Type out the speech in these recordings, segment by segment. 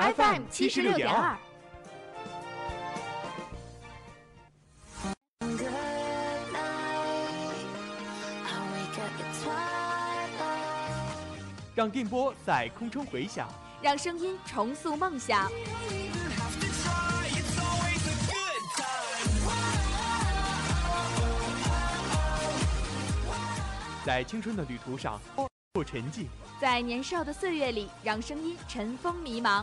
FM 七十六点二。让电波在空中回响，让声音重塑梦想。在青春的旅途上不沉寂，在年少的岁月里，让声音尘封迷茫。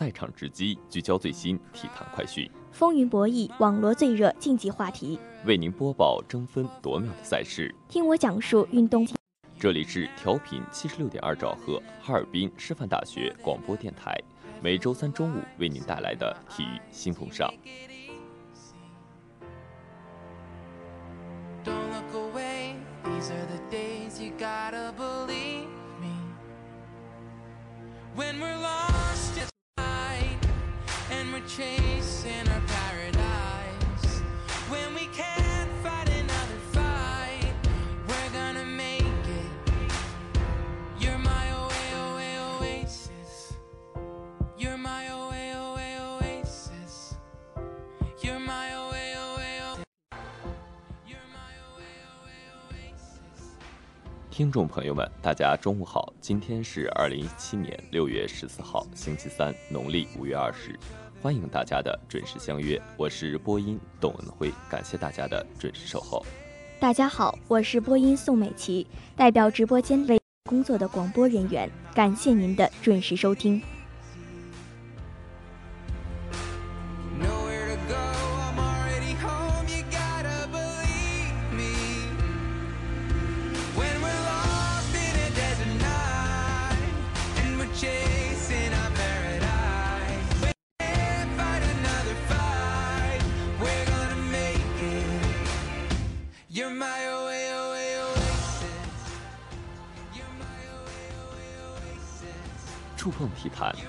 赛场直击，聚焦最新体坛快讯；风云博弈，网罗最热竞技话题，为您播报争分夺秒的赛事。听我讲述运动。这里是调频七十六点二兆赫，哈尔滨师范大学广播电台。每周三中午为您带来的体育新风尚。听众朋友们，大家中午好！今天是二零一七年六月十四号，星期三，农历五月二十。欢迎大家的准时相约，我是播音董文辉，感谢大家的准时守候。大家好，我是播音宋美琪，代表直播间为工作的广播人员，感谢您的准时收听。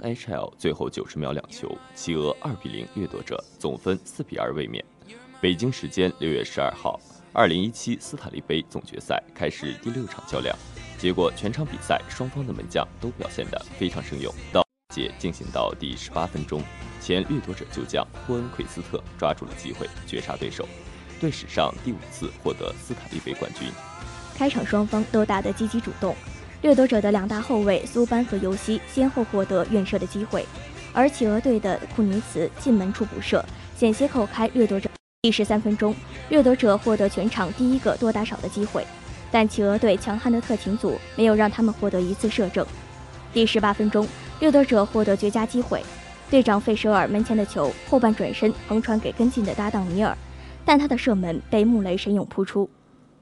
NHL 最后九十秒两球，企鹅二比零掠夺者，总分四比二卫冕。北京时间六月十二号，二零一七斯坦利杯总决赛开始第六场较量，结果全场比赛双方的门将都表现得非常生勇。到节进行到第十八分钟，前掠夺者旧将霍恩奎斯特抓住了机会绝杀对手，队史上第五次获得斯坦利杯冠军。开场双方都打得积极主动。掠夺者的两大后卫苏班和尤西先后获得远射的机会，而企鹅队的库尼茨进门处补射，险些扣开掠夺者。第十三分钟，掠夺者获得全场第一个多打少的机会，但企鹅队强悍的特勤组没有让他们获得一次射正。第十八分钟，掠夺者获得绝佳机会，队长费舍尔门前的球后半转身横传给跟进的搭档尼尔，但他的射门被穆雷神勇扑出。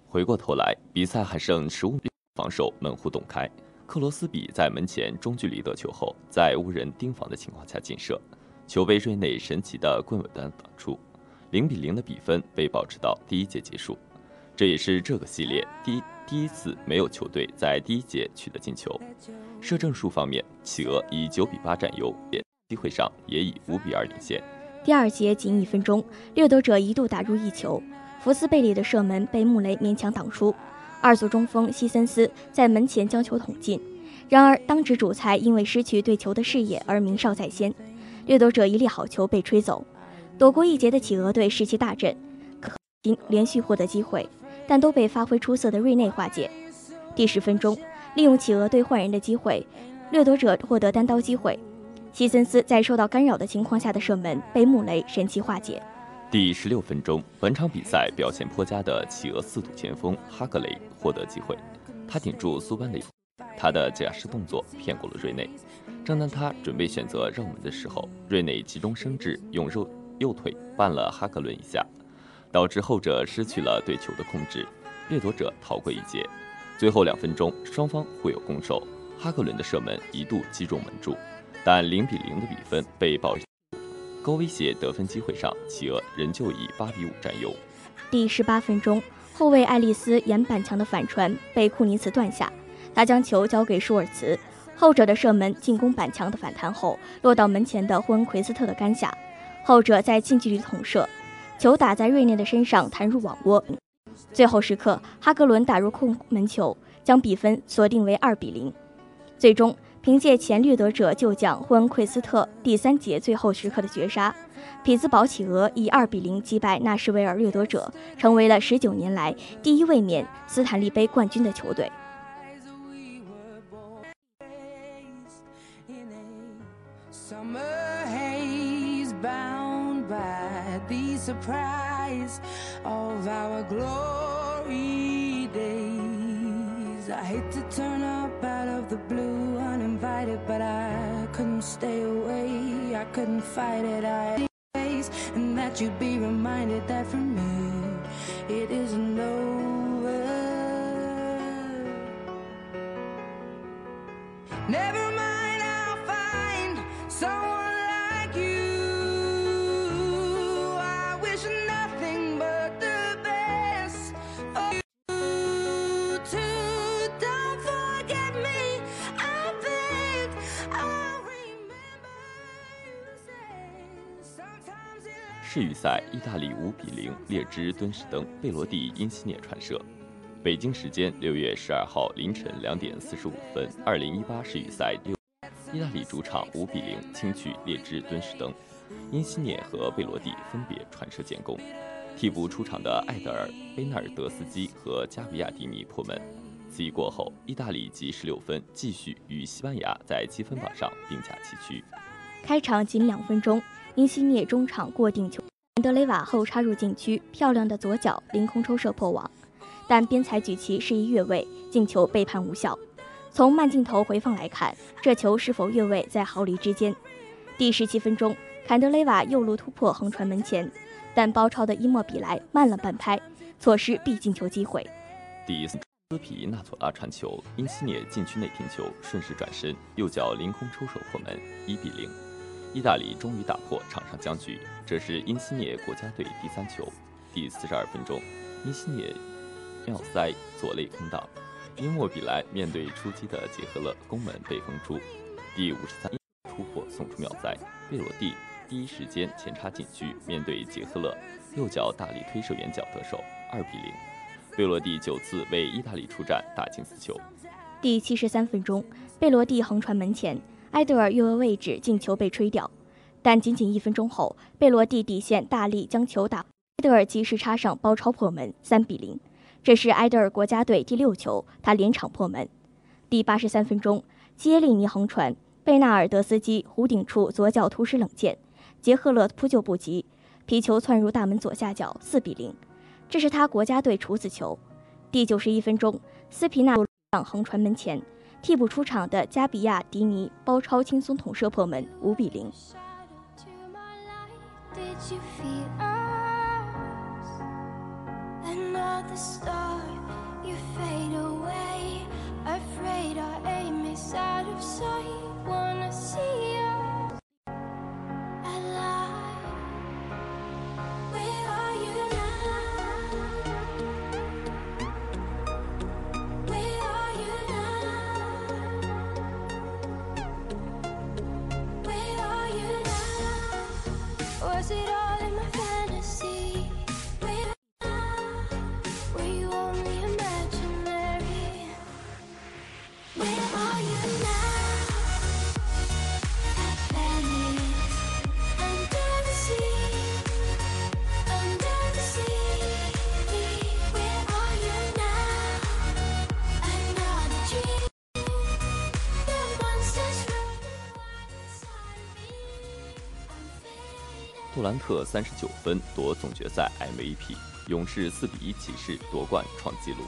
回过头来，比赛还剩十五秒，防守门户洞开，克罗斯比在门前中距离得球后，在无人盯防的情况下劲射，球被瑞内神奇的棍尾弹挡出，零比零的比分被保持到第一节结束。这也是这个系列第第一次没有球队在第一节取得进球。射正数方面，企鹅以九比八占优，机会上也以五比二领先。第二节仅一分钟，掠夺者一度打入一球，福斯贝里的射门被穆雷勉强挡出。二组中锋西森斯在门前将球捅进，然而当值主裁因为失去对球的视野而鸣哨在先，掠夺者一粒好球被吹走。躲过一劫的企鹅队士气大振，可连续获得机会，但都被发挥出色的瑞内化解。第十分钟，利用企鹅队换人的机会，掠夺者获得单刀机会。西森斯在受到干扰的情况下的射门被穆雷神奇化解。第十六分钟，本场比赛表现颇佳的企鹅四堵前锋哈格雷获得机会，他顶住苏班的，他的假式动作骗过了瑞内。正当他准备选择绕门的时候，瑞内急中生智，用右右腿绊了哈格伦一下，导致后者失去了对球的控制，掠夺者逃过一劫。最后两分钟，双方互有攻守，哈格伦的射门一度击中门柱。但零比零的比分被保，高威胁得分机会上，企鹅仍旧以八比五占优。第十八分钟，后卫爱丽丝沿板墙的反传被库尼茨断下，他将球交给舒尔茨，后者的射门进攻板墙的反弹后落到门前的霍恩奎斯特的杆下，后者在近距离捅射，球打在瑞内的身上弹入网窝。最后时刻，哈格伦打入空门球，将比分锁定为二比零。最终。凭借前掠夺者旧将霍恩奎斯特第三节最后时刻的绝杀，匹兹堡企鹅以二比零击败纳什维尔掠夺者，成为了十九年来第一卫冕斯坦利杯冠军的球队。But I couldn't stay away. I couldn't fight it. I face, and that you'd be reminded that for me it isn't over. Never 世预赛，意大利五比零列支敦士登贝罗蒂因西涅传射。北京时间六月十二号凌晨两点四十五分，二零一八世预赛六，意大利主场五比零轻取列支敦士登，因西涅和贝罗蒂分别传射建功。替补出场的艾德尔、贝纳尔德斯基和加比亚迪尼破门。此役过后，意大利积十六分，继续与西班牙在积分榜上并驾齐驱。开场仅两分钟。因西涅中场过顶球，德雷瓦后插入禁区，漂亮的左脚凌空抽射破网，但边裁举旗示意越位，进球被判无效。从慢镜头回放来看，这球是否越位在毫厘之间。第十七分钟，坎德雷瓦右路突破横传门前，但包抄的伊莫比莱慢了半拍，错失必进球机会。第斯皮纳佐拉传球，因西涅禁区内停球，顺势转身，右脚凌空抽手破门，一比零。意大利终于打破场上僵局，这是因西涅国家队第三球。第四十二分钟，因西涅妙塞左肋空档，因莫比莱面对出击的杰赫勒攻门被封出。第五十三突破送出妙塞，贝罗蒂第一时间前插禁区，面对杰赫勒右脚大力推射远角得手，二比零。贝罗蒂九次为意大利出战打进四球。第七十三分钟，贝罗蒂横传门前。埃德尔越位位置进球被吹掉，但仅仅一分钟后，贝罗蒂底线大力将球打，埃德尔及时插上包抄破门，三比零。这是埃德尔国家队第六球，他连场破门。第八十三分钟，基耶利尼横传，贝纳尔德斯基弧顶处左脚突施冷箭，杰赫勒扑救不及，皮球窜入大门左下角，四比零。这是他国家队处子球。第九十一分钟，斯皮纳横传门前。替补出场的加比亚迪尼包抄轻松捅射破门，五比零。杜兰特三十九分夺总决赛 MVP，勇士四比一骑士夺冠创纪录。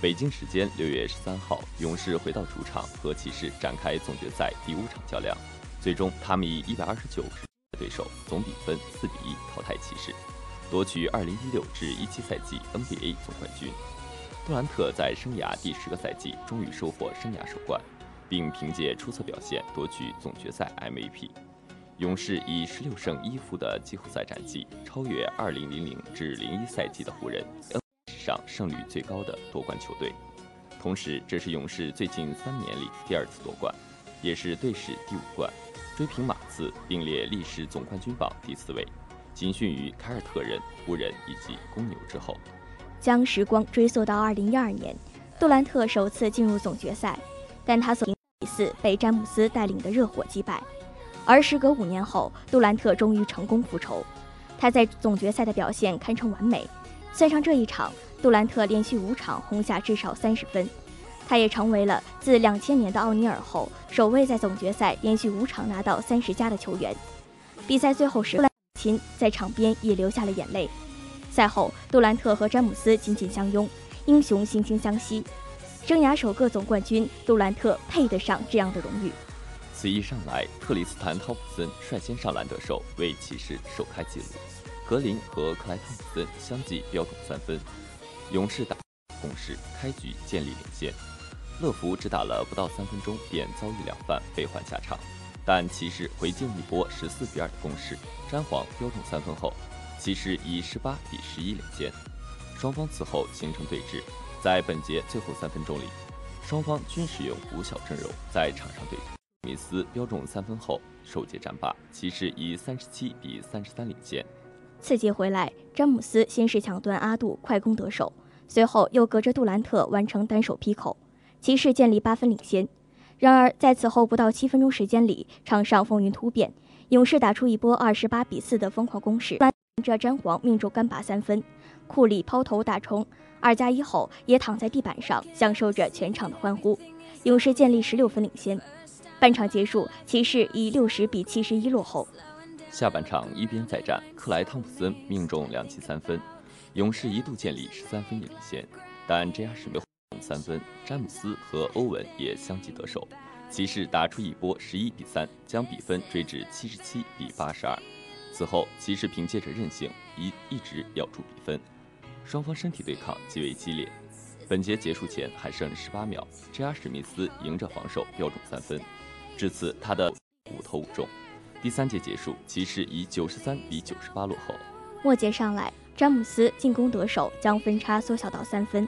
北京时间六月十三号，勇士回到主场和骑士展开总决赛第五场较量，最终他们以一百二十九对手，总比分四比一淘汰骑士，夺取二零一六至一七赛季 NBA 总冠军。杜兰特在生涯第十个赛季终于收获生涯首冠，并凭借出色表现夺取总决赛 MVP。勇士以十六胜一负的季后赛战绩，超越二零零零至零一赛季的湖人史上胜率最高的夺冠球队。同时，这是勇士最近三年里第二次夺冠，也是队史第五冠，追平马刺，并列历史总冠军榜第四位，仅逊于凯尔特人、湖人以及公牛之后。将时光追溯到二零一二年，杜兰特首次进入总决赛，但他所比四被詹姆斯带领的热火击败。而时隔五年后，杜兰特终于成功复仇。他在总决赛的表现堪称完美。算上这一场，杜兰特连续五场轰下至少三十分。他也成为了自两千年的奥尼尔后，首位在总决赛连续五场拿到三十加的球员。比赛最后时，杜兰特在场边也流下了眼泪。赛后，杜兰特和詹姆斯紧紧相拥，英雄惺惺相惜。生涯首个总冠军，杜兰特配得上这样的荣誉。此役上来，特里斯坦·汤普森率先上篮得手，为骑士首开纪录。格林和克莱·汤普森相继标中三分，勇士打攻势，开局建立领先。乐福只打了不到三分钟便遭遇两犯，被换下场。但骑士回敬一波十四比二的攻势，詹皇标中三分后，骑士以十八比十一领先。双方此后形成对峙，在本节最后三分钟里，双方均使用五小阵容在场上对峙。米斯标中三分后，首节战罢，骑士以三十七比三十三领先。次节回来，詹姆斯先是抢断阿杜快攻得手，随后又隔着杜兰特完成单手劈口，骑士建立八分领先。然而在此后不到七分钟时间里，场上风云突变，勇士打出一波二十八比四的疯狂攻势，这詹皇命中干拔三分，库里抛投大冲二加一后也躺在地板上享受着全场的欢呼，勇士建立十六分领先。半场结束，骑士以六十比七十一落后。下半场一边再战，克莱·汤普森命中两记三分，勇士一度建立十三分领先，但 J.R. 史密斯三分，詹姆斯和欧文也相继得手，骑士打出一波十一比三，将比分追至七十七比八十二。此后，骑士凭借着韧性一一直咬住比分，双方身体对抗极为激烈。本节结束前还剩十八秒，J.R. 史密斯迎着防守标中三分。至此，他的五投五中。第三节结束，骑士以九十三比九十八落后。末节上来，詹姆斯进攻得手，将分差缩小到三分。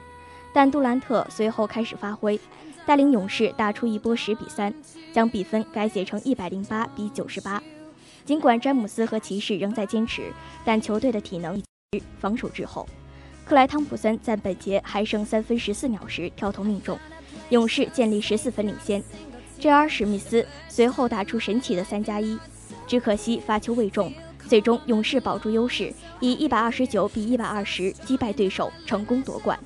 但杜兰特随后开始发挥，带领勇士打出一波十比三，将比分改写成一百零八比九十八。尽管詹姆斯和骑士仍在坚持，但球队的体能防守滞后。克莱·汤普森在本节还剩三分十四秒时跳投命中，勇士建立十四分领先。J.R. 史密斯随后打出神奇的三加一，只可惜发球未中，最终勇士保住优势，以一百二十九比一百二十击败对手，成功夺冠。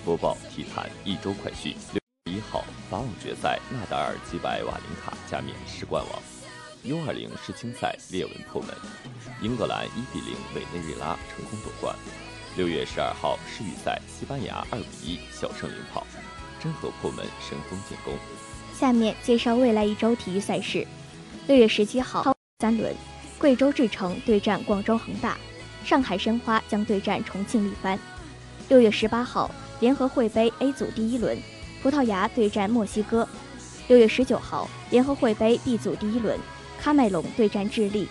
播报体坛一周快讯。六月一号，法网决赛，纳达尔击败瓦林卡，加冕世冠王。U 二零世青赛，列文破门，英格兰一比零委内瑞拉成功夺冠。六月十二号，世预赛，西班牙二比一小胜领跑，真和破门，神锋建功。下面介绍未来一周体育赛事。六月十七号，三轮，贵州智诚对战广州恒大，上海申花将对战重庆力帆。六月十八号，联合会杯 A 组第一轮，葡萄牙对战墨西哥。六月十九号，联合会杯 B 组第一轮，喀麦隆对战智利。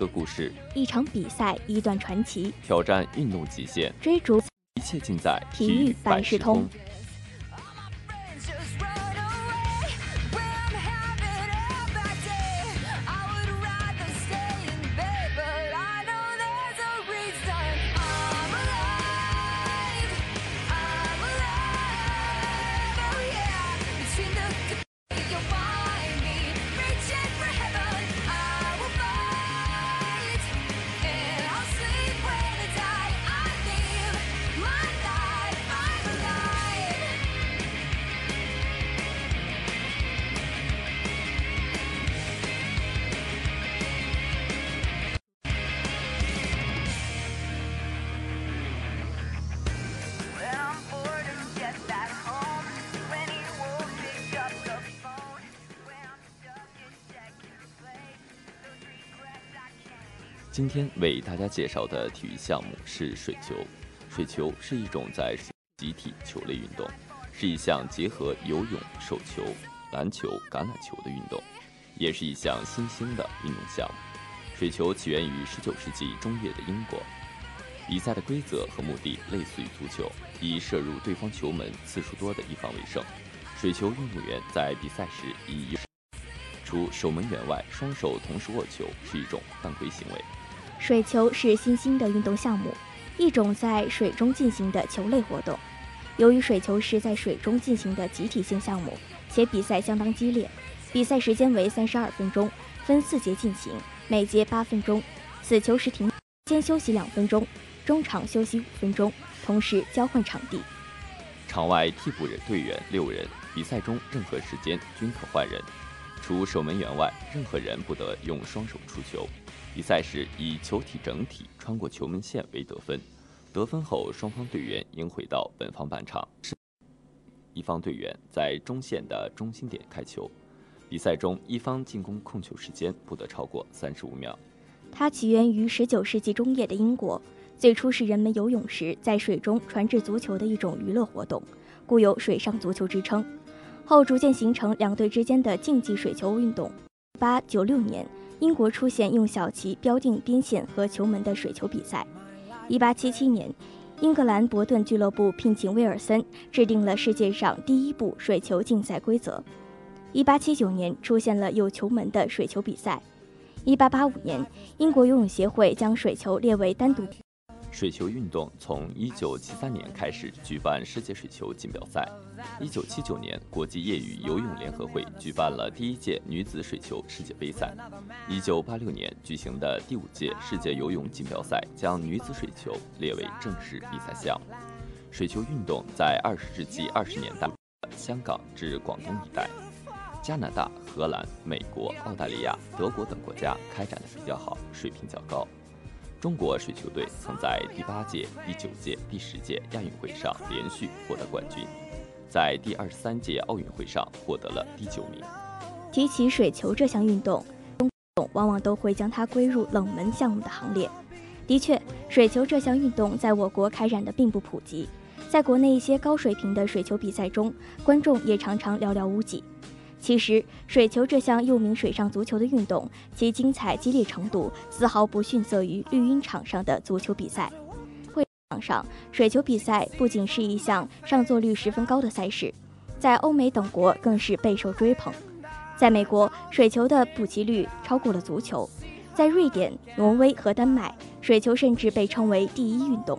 个故事；一场比赛，一段传奇；挑战运动极限，追逐。一切尽在体育百事通。今天为大家介绍的体育项目是水球。水球是一种在集体球类运动，是一项结合游泳、手球、篮球、橄榄球的运动，也是一项新兴的运动项目。水球起源于19世纪中叶的英国。比赛的规则和目的类似于足球，以射入对方球门次数多的一方为胜。水球运动员在比赛时以除守门员外，双手同时握球是一种犯规行为。水球是新兴的运动项目，一种在水中进行的球类活动。由于水球是在水中进行的集体性项目，且比赛相当激烈，比赛时间为三十二分钟，分四节进行，每节八分钟。死球时停，先休息两分钟，中场休息五分钟，同时交换场地。场外替补人队员六人，比赛中任何时间均可换人，除守门员外，任何人不得用双手出球。比赛时以球体整体穿过球门线为得分，得分后双方队员应回到本方半场，一方队员在中线的中心点开球。比赛中一方进攻控球时间不得超过三十五秒。它起源于十九世纪中叶的英国，最初是人们游泳时在水中传掷足球的一种娱乐活动，故有“水上足球”之称。后逐渐形成两队之间的竞技水球运动。八九六年。英国出现用小旗标定边线和球门的水球比赛。一八七七年，英格兰伯顿俱乐部聘请威尔森制定了世界上第一部水球竞赛规则。一八七九年，出现了有球门的水球比赛。一八八五年，英国游泳协会将水球列为单独。水球运动从1973年开始举办世界水球锦标赛。1979年，国际业余游泳联合会举办了第一届女子水球世界杯赛。1986年举行的第五届世界游泳锦标赛将女子水球列为正式比赛项目。水球运动在20世纪20年代，香港至广东一带，加拿大、荷兰、美国、澳大利亚、德国等国家开展的比较好，水平较高。中国水球队曾在第八届、第九届、第十届亚运会上连续获得冠军，在第二十三届奥运会上获得了第九名。提起水球这项运动，中共往往都会将它归入冷门项目的行列。的确，水球这项运动在我国开展的并不普及，在国内一些高水平的水球比赛中，观众也常常寥寥无几。其实，水球这项又名水上足球的运动，其精彩激烈程度丝毫不逊色于绿茵场上的足球比赛。会场上，水球比赛不仅是一项上座率十分高的赛事，在欧美等国更是备受追捧。在美国，水球的普及率超过了足球；在瑞典、挪威和丹麦，水球甚至被称为第一运动。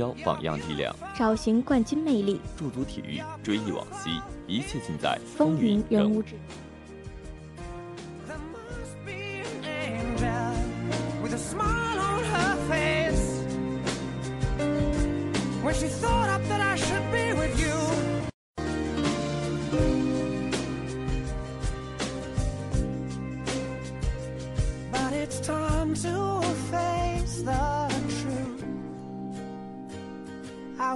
焦榜样力量，找寻冠军魅力，驻足体育，追忆往昔，一切尽在风云人物志。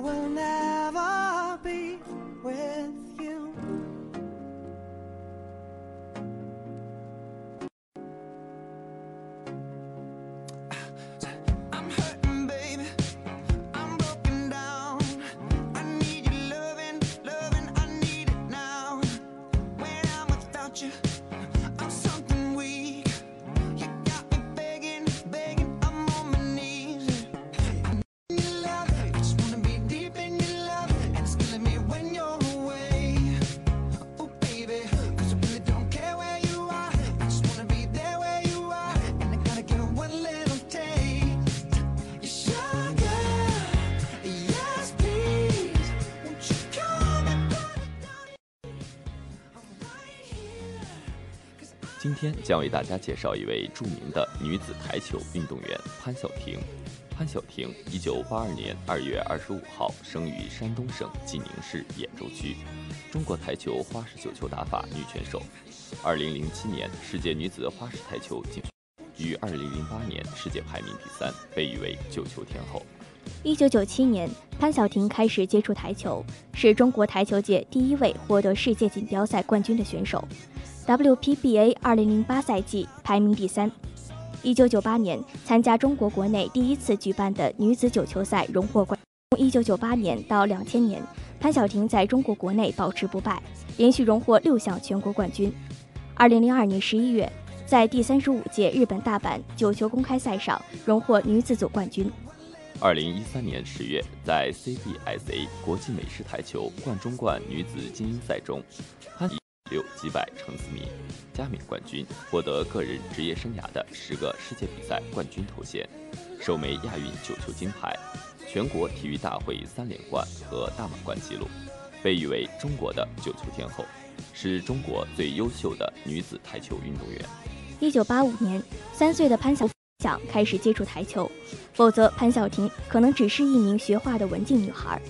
今天将为大家介绍一位著名的女子台球运动员潘晓婷。潘晓婷，一九八二年二月二十五号生于山东省济宁市兖州区，中国台球花式九球打法女选手。二零零七年世界女子花式台球锦于二零零八年世界排名第三，被誉为九球天后。一九九七年，潘晓婷开始接触台球，是中国台球界第一位获得世界锦标赛冠军的选手。WPBA 二零零八赛季排名第三。一九九八年参加中国国内第一次举办的女子九球赛，荣获冠。从一九九八年到两千年，潘晓婷在中国国内保持不败，连续荣获六项全国冠军。二零零二年十一月，在第三十五届日本大阪九球公开赛上荣获女子组冠军。二零一三年十月，在 CBSA 国际美式台球冠中冠女子精英赛中，潘。六击败程思敏，加冕冠军，获得个人职业生涯的十个世界比赛冠军头衔，首枚亚运九球金牌，全国体育大会三连冠和大满贯纪录，被誉为中国的九球天后，是中国最优秀的女子台球运动员。一九八五年，三岁的潘晓想开始接触台球，否则潘晓婷可能只是一名学画的文静女孩。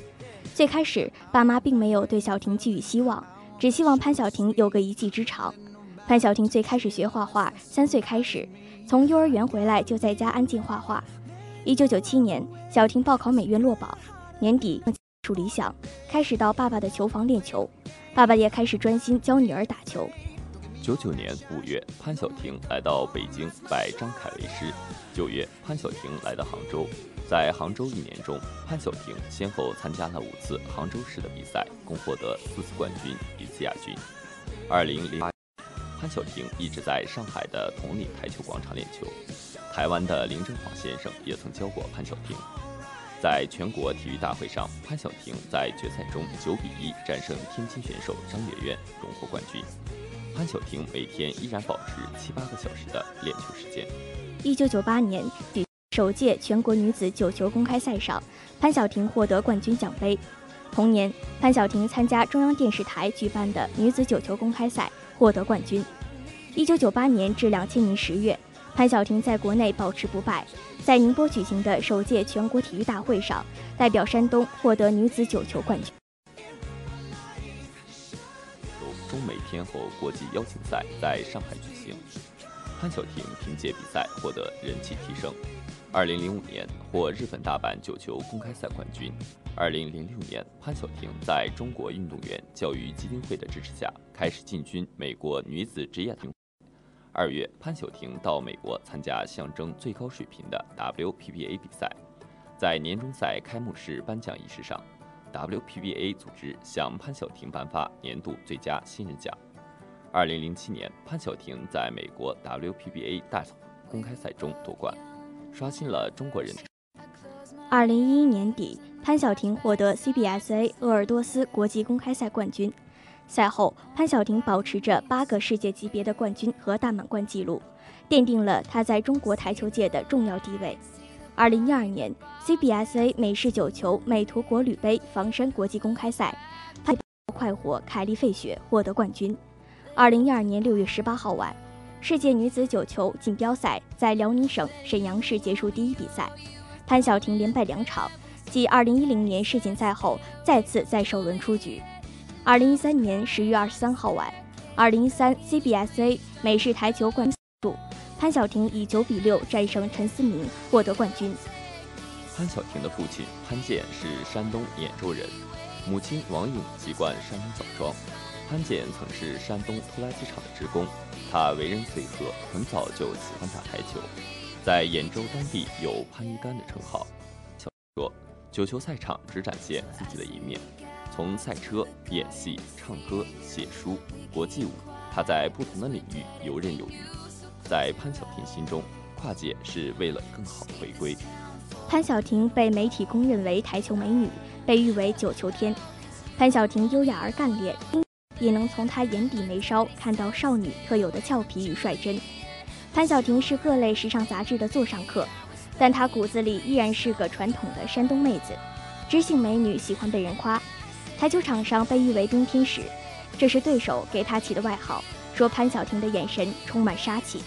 最开始，爸妈并没有对小婷寄予希望。只希望潘晓婷有个一技之长。潘晓婷最开始学画画，三岁开始，从幼儿园回来就在家安静画画。一九九七年，小婷报考美院落榜，年底处理想，开始到爸爸的球房练球，爸爸也开始专心教女儿打球。九九年五月，潘晓婷来到北京拜张凯为师。九月，潘晓婷来到杭州。在杭州一年中，潘晓婷先后参加了五次杭州市的比赛，共获得四次冠军，一次亚军。二零零八，潘晓婷一直在上海的同里台球广场练球。台湾的林正晃先生也曾教过潘晓婷。在全国体育大会上，潘晓婷在决赛中九比一战胜天津选手张媛媛，荣获冠军。潘晓婷每天依然保持七八个小时的练球时间。一九九八年首届全国女子九球公开赛上，潘晓婷获得冠军奖杯。同年，潘晓婷参加中央电视台举办的女子九球公开赛，获得冠军。一九九八年至两千年十月，潘晓婷在国内保持不败。在宁波举行的首届全国体育大会上，代表山东获得女子九球冠军。中美天后国际邀请赛在上海举行，潘晓婷凭借比赛获得人气提升。二零零五年获日本大阪九球公开赛冠军。二零零六年，潘晓婷在中国运动员教育基金会的支持下，开始进军美国女子职业。二月，潘晓婷到美国参加象征最高水平的 WPBA 比赛。在年终赛开幕式颁奖仪式上，WPBA 组织向潘晓婷颁发年度最佳新人奖。二零零七年，潘晓婷在美国 WPBA 大公开赛中夺冠，刷新了中国人。二零一一年底，潘晓婷获得 CBSA 鄂尔多斯国际公开赛冠军。赛后，潘晓婷保持着八个世界级别的冠军和大满贯纪录，奠定了她在中国台球界的重要地位。二零一二年，CBSA 美式九球美图国旅杯房山国际公开赛，潘快活凯利费雪获得冠军。二零一二年六月十八号晚，世界女子九球锦标赛在辽宁省沈阳市结束第一比赛，潘晓婷连败两场，继二零一零年世锦赛后再次在首轮出局。二零一三年十月二十三号晚，二零一三 CBSA 美式台球冠军，潘晓婷以九比六战胜陈思明，获得冠军。潘晓婷的父亲潘健是山东兖州人，母亲王颖籍贯山东枣庄。潘健曾是山东拖拉机厂的职工，他为人随和，很早就喜欢打台球，在兖州当地有“潘一干”的称号。小说，九球赛场只展现自己的一面。从赛车、演戏、唱歌、写书、国际舞，他在不同的领域游刃有余。在潘晓婷心中，跨界是为了更好的回归。潘晓婷被媒体公认为台球美女，被誉为“九球天”。潘晓婷优雅而干练，也能从她眼底眉梢看到少女特有的俏皮与率真。潘晓婷是各类时尚杂志的座上客，但她骨子里依然是个传统的山东妹子。知性美女喜欢被人夸。台球场上被誉为冰天使，这是对手给她起的外号，说潘晓婷的眼神充满杀气。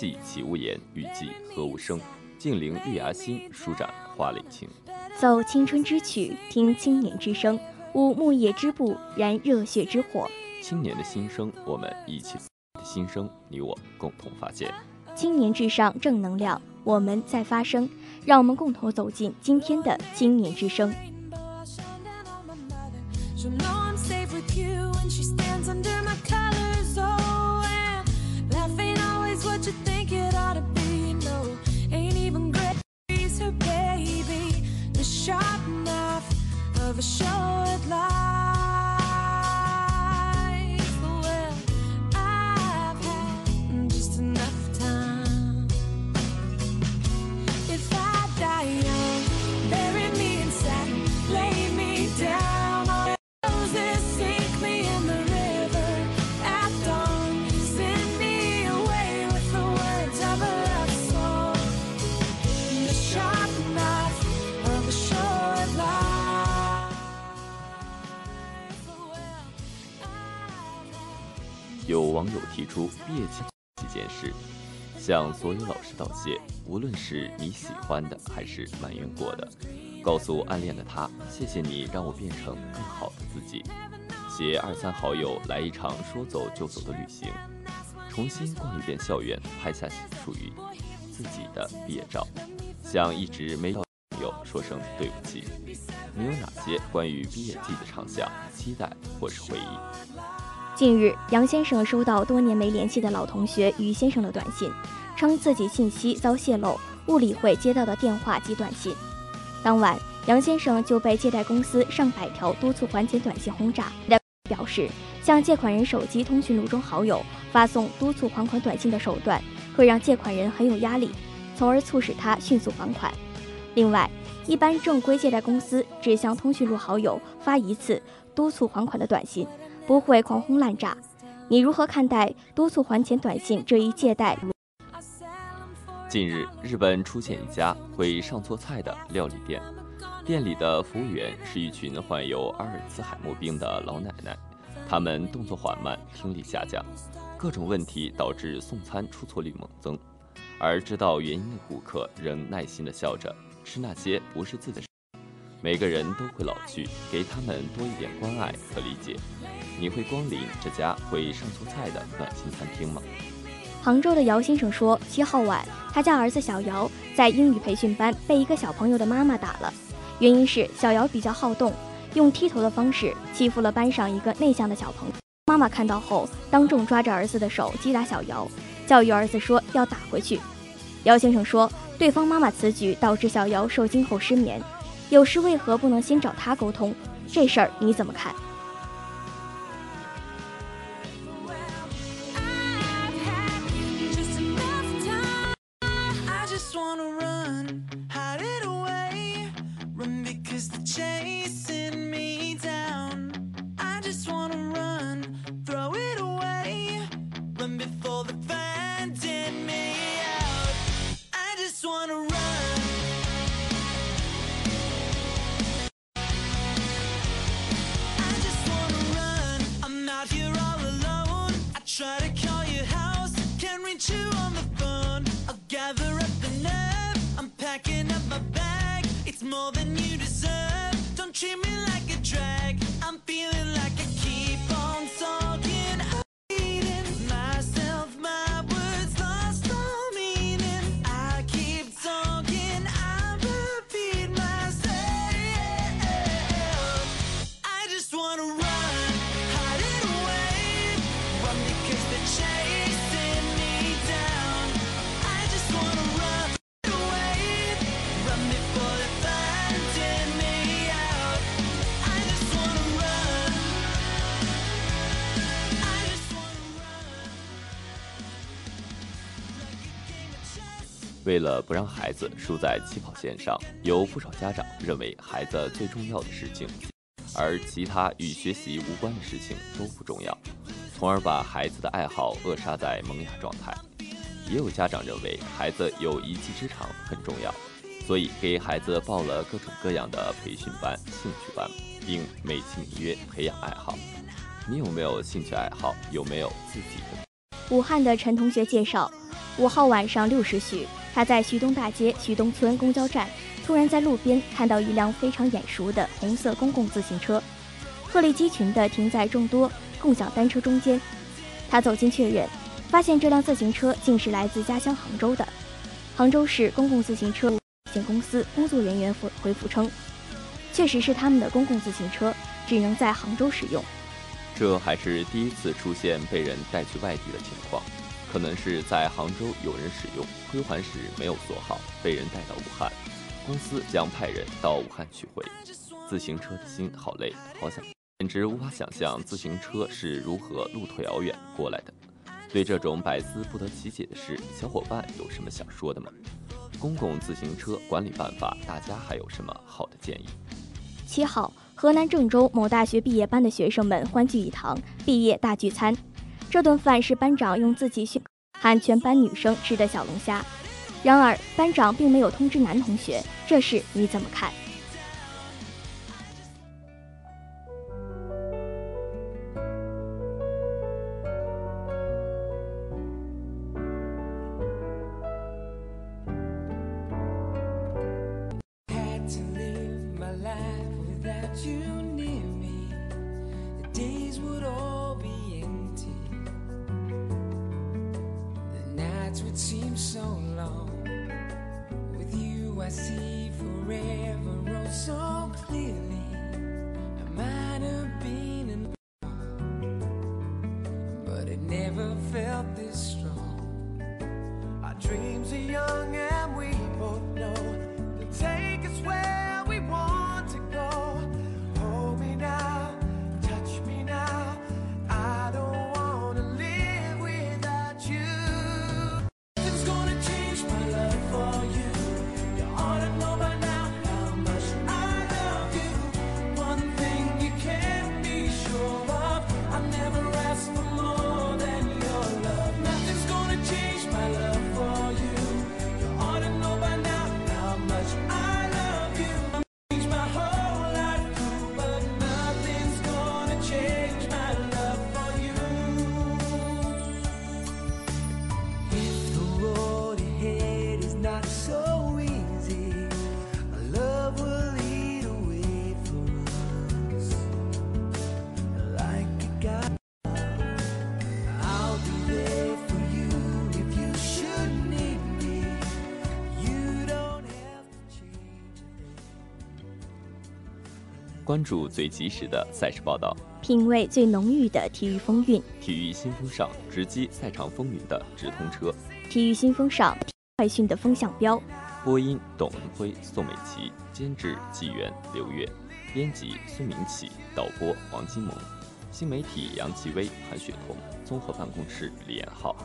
花季岂无言，雨季何无声。静聆月牙心，舒展花蕾情。奏青春之曲，听青年之声。舞木叶之步，燃热血之火。青年的心声，我们一起的心声，你我共同发现。青年至上，正能量，我们在发声。让我们共同走进今天的青年之声。有网友提出毕业季这件事，向所有老师道谢，无论是你喜欢的还是埋怨过的，告诉暗恋的他，谢谢你让我变成更好的自己。携二三好友来一场说走就走的旅行，重新逛一遍校园，拍下属于自己的毕业照，向一直没有朋友说声对不起。你有哪些关于毕业季的畅想、期待或是回忆？近日，杨先生收到多年没联系的老同学于先生的短信，称自己信息遭泄露，误理会接到的电话及短信。当晚，杨先生就被借贷公司上百条督促还钱短信轰炸。表示，向借款人手机通讯录中好友发送督促还款短信的手段，会让借款人很有压力，从而促使他迅速还款。另外，一般正规借贷公司只向通讯录好友发一次督促还款的短信。不会狂轰滥炸，你如何看待督促还钱短信这一借贷？近日，日本出现一家会上错菜的料理店，店里的服务员是一群患有阿尔茨海默病的老奶奶，他们动作缓慢，听力下降，各种问题导致送餐出错率猛增，而知道原因的顾客仍耐心地笑着吃那些不是自己的。每个人都会老去，给他们多一点关爱和理解。你会光临这家会上错菜的暖心餐厅吗？杭州的姚先生说，七号晚，他家儿子小姚在英语培训班被一个小朋友的妈妈打了，原因是小姚比较好动，用踢头的方式欺负了班上一个内向的小朋友。妈妈看到后，当众抓着儿子的手击打小姚，教育儿子说要打回去。姚先生说，对方妈妈此举导致小姚受惊后失眠，有事为何不能先找他沟通？这事儿你怎么看？wanna run. 为了不让孩子输在起跑线上，有不少家长认为孩子最重要的事情，而其他与学习无关的事情都不重要，从而把孩子的爱好扼杀在萌芽状态。也有家长认为孩子有一技之长很重要，所以给孩子报了各种各样的培训班、兴趣班，并美其名曰培养爱好。你有没有兴趣爱好？有没有自己的？武汉的陈同学介绍，五号晚上六时许。他在徐东大街徐东村公交站，突然在路边看到一辆非常眼熟的红色公共自行车，鹤立鸡群地停在众多共享单车中间。他走近确认，发现这辆自行车竟是来自家乡杭州的。杭州市公共自行车有限公司工作人员回回复称，确实是他们的公共自行车，只能在杭州使用。这还是第一次出现被人带去外地的情况，可能是在杭州有人使用归还时没有锁好，被人带到武汉，公司将派人到武汉取回。自行车的心好累，好想，简直无法想象自行车是如何路途遥远过来的。对这种百思不得其解的事，小伙伴有什么想说的吗？公共自行车管理办法，大家还有什么好的建议？七号。河南郑州某大学毕业班的学生们欢聚一堂，毕业大聚餐。这顿饭是班长用自己选喊全班女生吃的小龙虾。然而，班长并没有通知男同学，这事你怎么看？关注最及时的赛事报道，品味最浓郁的体育风韵。体育新风尚，直击赛场风云的直通车。体育新风尚，快讯的风向标。播音：董文辉、宋美琪，监制：纪元、刘月，编辑：孙明启，导播：王金萌，新媒体：杨奇威、韩雪彤，综合办公室：李彦浩，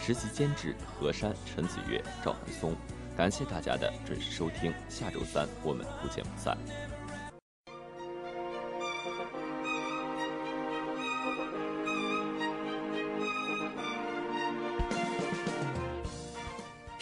实习监制：何山、陈子月、赵寒松。感谢大家的准时收听，下周三我们不见不散。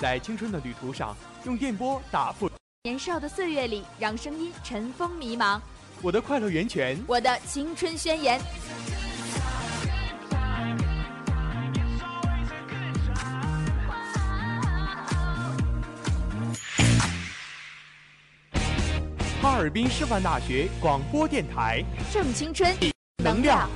在青春的旅途上，用电波打破年少的岁月里，让声音尘封迷茫。我的快乐源泉，我的青春宣言。哈尔滨师范大学广播电台，正青春，能量。